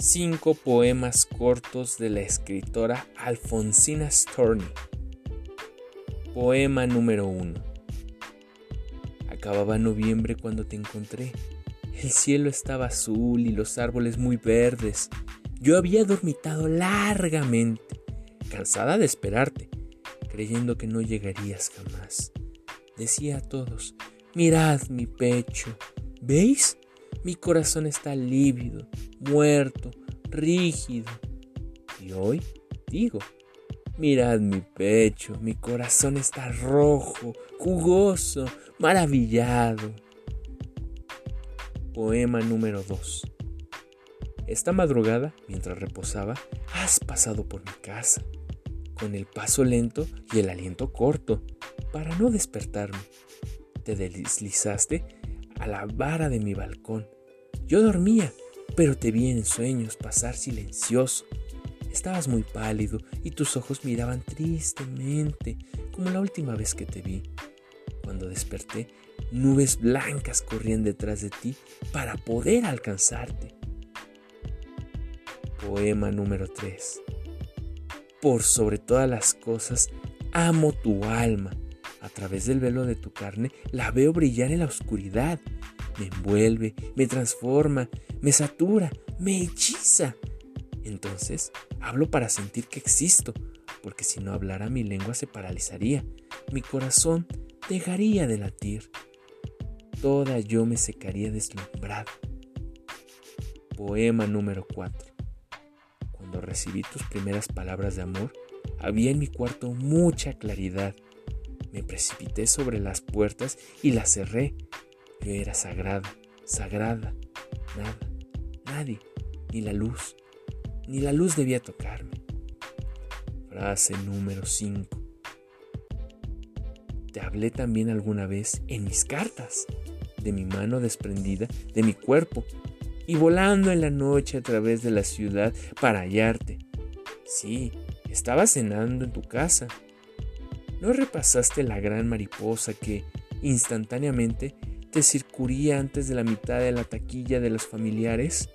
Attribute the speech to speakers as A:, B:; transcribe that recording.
A: cinco poemas cortos de la escritora Alfonsina Storni. Poema número 1. Acababa noviembre cuando te encontré. El cielo estaba azul y los árboles muy verdes. Yo había dormitado largamente, cansada de esperarte, creyendo que no llegarías jamás. Decía a todos, mirad mi pecho, ¿veis? Mi corazón está lívido, muerto, rígido. Y hoy digo, mirad mi pecho, mi corazón está rojo, jugoso, maravillado. Poema número 2. Esta madrugada, mientras reposaba, has pasado por mi casa, con el paso lento y el aliento corto, para no despertarme. Te deslizaste a la vara de mi balcón. Yo dormía, pero te vi en sueños pasar silencioso. Estabas muy pálido y tus ojos miraban tristemente, como la última vez que te vi. Cuando desperté, nubes blancas corrían detrás de ti para poder alcanzarte. Poema número 3. Por sobre todas las cosas, amo tu alma a través del velo de tu carne, la veo brillar en la oscuridad. Me envuelve, me transforma, me satura, me hechiza. Entonces hablo para sentir que existo, porque si no hablara mi lengua se paralizaría, mi corazón dejaría de latir. Toda yo me secaría deslumbrada. Poema número 4. Cuando recibí tus primeras palabras de amor, había en mi cuarto mucha claridad me precipité sobre las puertas y las cerré. Yo era sagrada, sagrada. Nada, nadie, ni la luz, ni la luz debía tocarme. Frase número 5. Te hablé también alguna vez en mis cartas, de mi mano desprendida, de mi cuerpo, y volando en la noche a través de la ciudad para hallarte. Sí, estaba cenando en tu casa, ¿No repasaste la gran mariposa que instantáneamente te circuría antes de la mitad de la taquilla de los familiares?